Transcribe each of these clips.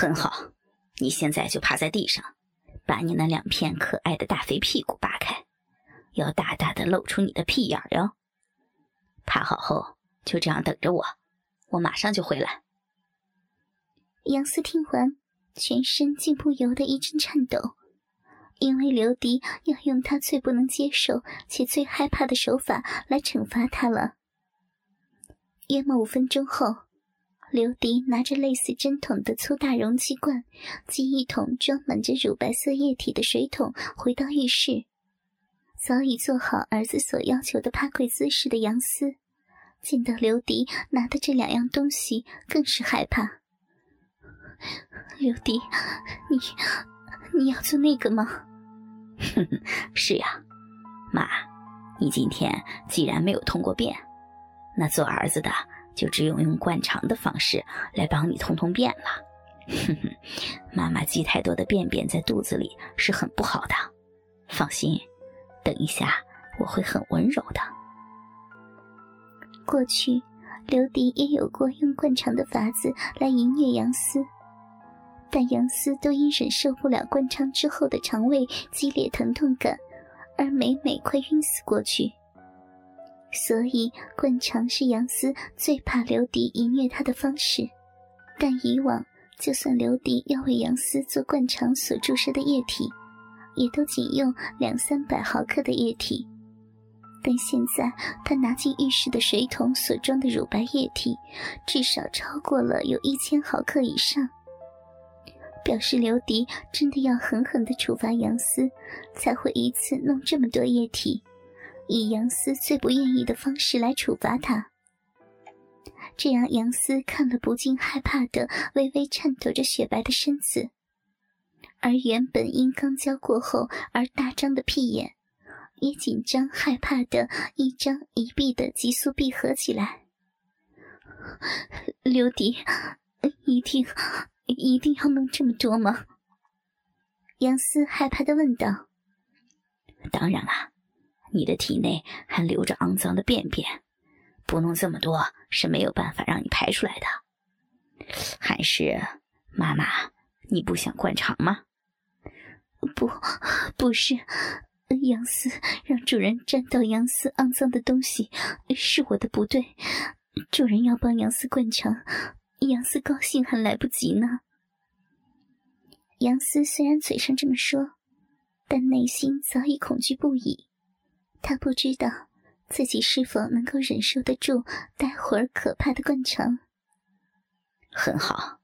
很好，你现在就趴在地上，把你那两片可爱的大肥屁股扒开，要大大的露出你的屁眼哟。趴好后就这样等着我，我马上就回来。杨思听完，全身竟不由得一阵颤抖，因为刘迪要用他最不能接受且最害怕的手法来惩罚他了。约莫五分钟后。刘迪拿着类似针筒的粗大容器罐及一桶装满着乳白色液体的水桶，回到浴室。早已做好儿子所要求的趴跪姿势的杨思，见到刘迪拿的这两样东西，更是害怕。刘迪，你你要做那个吗？哼哼，是呀，妈，你今天既然没有通过便，那做儿子的。就只有用灌肠的方式来帮你通通便了。哼哼，妈妈积太多的便便在肚子里是很不好的。放心，等一下我会很温柔的。过去，刘迪也有过用灌肠的法子来淫虐杨思，但杨思都因忍受不了灌肠之后的肠胃激烈疼痛感，而每每快晕死过去。所以，灌肠是杨思最怕刘迪淫虐他的方式。但以往，就算刘迪要为杨思做灌肠所注射的液体，也都仅用两三百毫克的液体。但现在，他拿进浴室的水桶所装的乳白液体，至少超过了有一千毫克以上。表示刘迪真的要狠狠地处罚杨思，才会一次弄这么多液体。以杨思最不愿意的方式来处罚他，这让杨思看了不禁害怕的微微颤抖着雪白的身子，而原本因刚交过后而大张的屁眼，也紧张害怕的一张一闭的急速闭合起来。刘迪，一定一定要弄这么多吗？杨思害怕的问道。当然了。你的体内还留着肮脏的便便，不弄这么多是没有办法让你排出来的。还是妈妈，你不想灌肠吗？不，不是，杨思让主人沾到杨思肮脏的东西，是我的不对。主人要帮杨思灌肠，杨思高兴还来不及呢。杨思虽然嘴上这么说，但内心早已恐惧不已。他不知道自己是否能够忍受得住待会儿可怕的灌肠。很好，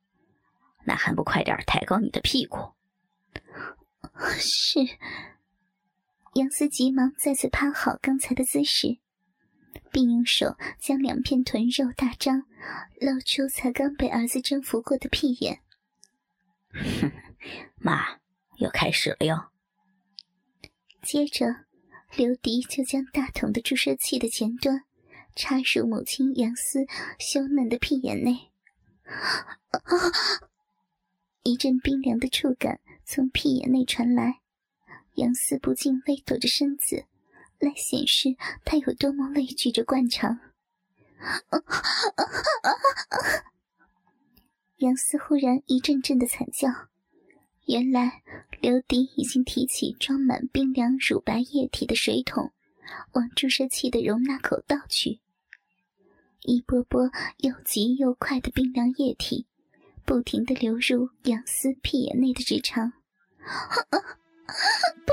那还不快点抬高你的屁股？是。杨思急忙再次趴好刚才的姿势，并用手将两片臀肉大张，露出才刚被儿子征服过的屁眼。哼，妈，又开始了哟。接着。刘迪就将大桶的注射器的前端插入母亲杨思羞嫩的屁眼内，一阵冰凉的触感从屁眼内传来，杨思不禁微抖着身子，来显示他有多么畏惧着灌肠。杨思忽然一阵阵的惨叫。原来，刘迪已经提起装满冰凉乳白液体的水桶，往注射器的容纳口倒去。一波波又急又快的冰凉液体，不停的流入杨思屁眼内的直肠。不，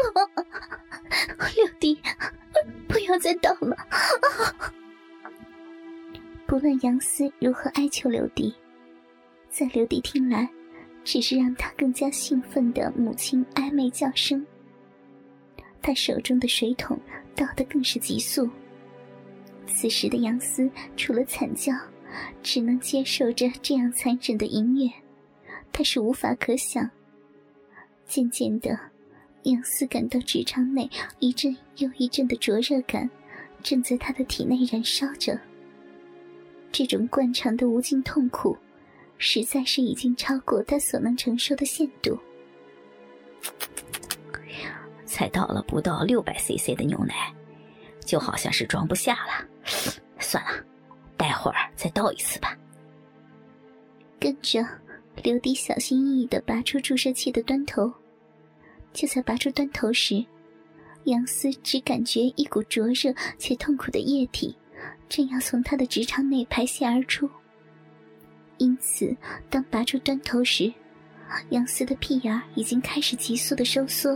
刘迪，不要再倒了！不论杨思如何哀求刘迪，在刘迪听来。只是让他更加兴奋的母亲暧昧叫声。他手中的水桶倒得更是急速。此时的杨思除了惨叫，只能接受着这样残忍的淫虐，他是无法可想。渐渐的，杨思感到直肠内一阵又一阵的灼热感，正在他的体内燃烧着。这种惯常的无尽痛苦。实在是已经超过他所能承受的限度。才倒了不到六百 CC 的牛奶，就好像是装不下了。算了，待会儿再倒一次吧。跟着，刘迪小心翼翼的拔出注射器的端头，就在拔出端头时，杨思只感觉一股灼热且痛苦的液体正要从他的直肠内排泄而出。因此，当拔出端头时，杨思的屁眼已经开始急速的收缩，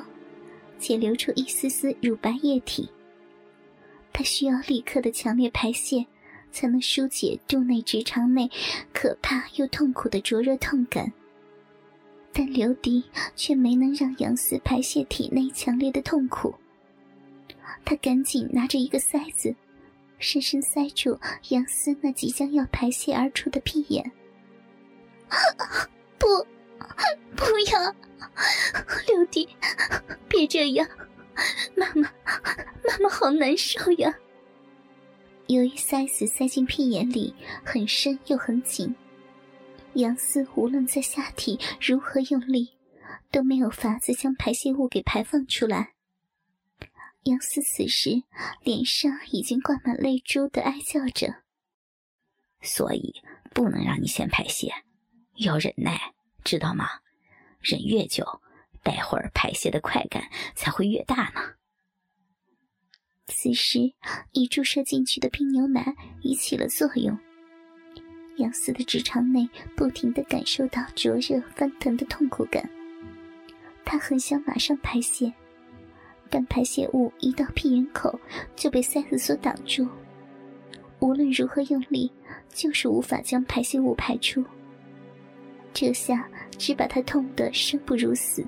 且流出一丝丝乳白液体。他需要立刻的强烈排泄。才能疏解肚内直肠内可怕又痛苦的灼热痛感，但刘迪却没能让杨思排泄体内强烈的痛苦。他赶紧拿着一个塞子，深深塞住杨思那即将要排泄而出的屁眼。不，不要，六弟，别这样，妈妈，妈妈好难受呀。由于塞子塞进屁眼里很深又很紧，杨思无论在下体如何用力，都没有法子将排泄物给排放出来。杨思此时脸上已经挂满泪珠的哀叫着，所以不能让你先排泄，要忍耐，知道吗？忍越久，待会儿排泄的快感才会越大呢。此时，已注射进去的冰牛奶已起了作用。杨思的直肠内不停的感受到灼热翻腾的痛苦感，他很想马上排泄，但排泄物一到屁眼口就被塞子所挡住，无论如何用力，就是无法将排泄物排出。这下只把他痛得生不如死。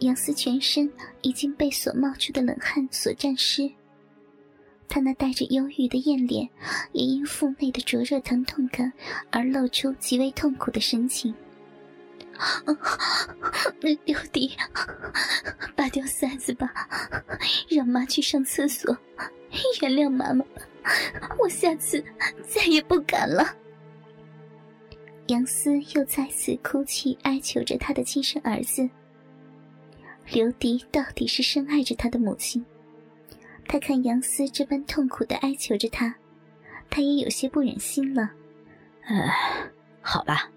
杨思全身已经被所冒出的冷汗所沾湿，他那带着忧郁的艳脸也因腹内的灼热疼痛感而露出极为痛苦的神情。刘迪，拔掉塞子吧，让妈去上厕所，原谅妈妈吧，我下次再也不敢了。杨思又再次哭泣哀求着他的亲生儿子。刘迪到底是深爱着他的母亲，他看杨思这般痛苦的哀求着他，他也有些不忍心了。呃，好吧。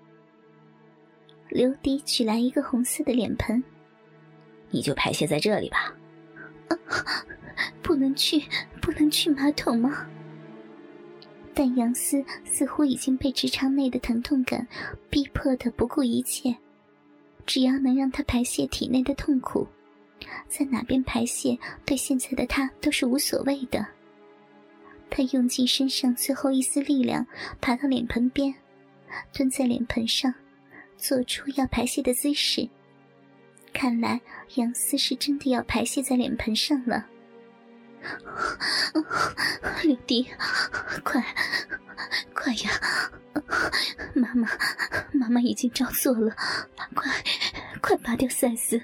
刘迪取来一个红色的脸盆，你就排泄在这里吧。啊 不能去，不能去马桶吗？但杨思似乎已经被直肠内的疼痛感逼迫的不顾一切。只要能让他排泄体内的痛苦，在哪边排泄对现在的他都是无所谓的。他用尽身上最后一丝力量，爬到脸盆边，蹲在脸盆上，做出要排泄的姿势。看来杨思是真的要排泄在脸盆上了。刘迪，快，快呀！妈妈，妈妈已经照做了，快，快拔掉塞子！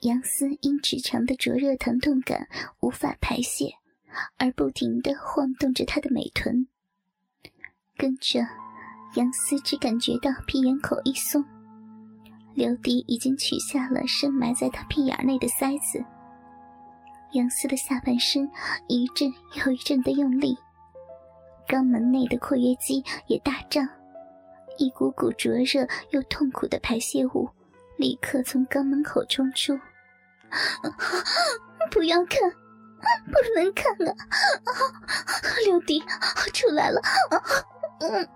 杨思因直肠的灼热疼痛感无法排泄，而不停的晃动着他的美臀。跟着，杨思只感觉到屁眼口一松。刘迪已经取下了深埋在他屁眼内的塞子，杨思的下半身一阵又一阵的用力，肛门内的括约肌也大胀，一股股灼热又痛苦的排泄物立刻从肛门口冲出。不要看，不能看啊！刘迪，我出来了！嗯。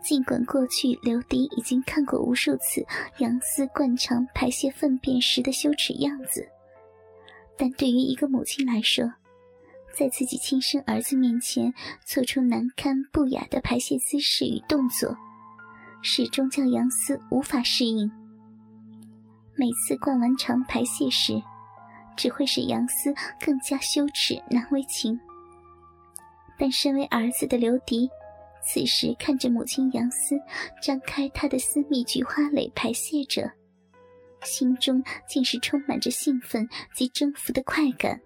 尽管过去刘迪已经看过无数次杨思灌肠排泄粪便时的羞耻样子，但对于一个母亲来说，在自己亲生儿子面前做出难堪不雅的排泄姿势与动作，始终叫杨思无法适应。每次灌完肠排泄时，只会使杨思更加羞耻难为情。但身为儿子的刘迪。此时看着母亲杨思张开她的私密菊花蕾排泄着，心中竟是充满着兴奋及征服的快感。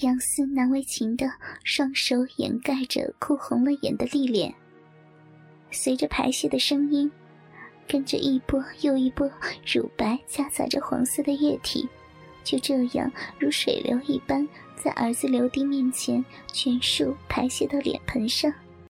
杨思难为情的双手掩盖着哭红了眼的丽脸，随着排泄的声音，跟着一波又一波乳白夹杂着黄色的液体，就这样如水流一般，在儿子刘迪面前全数排泄到脸盆上。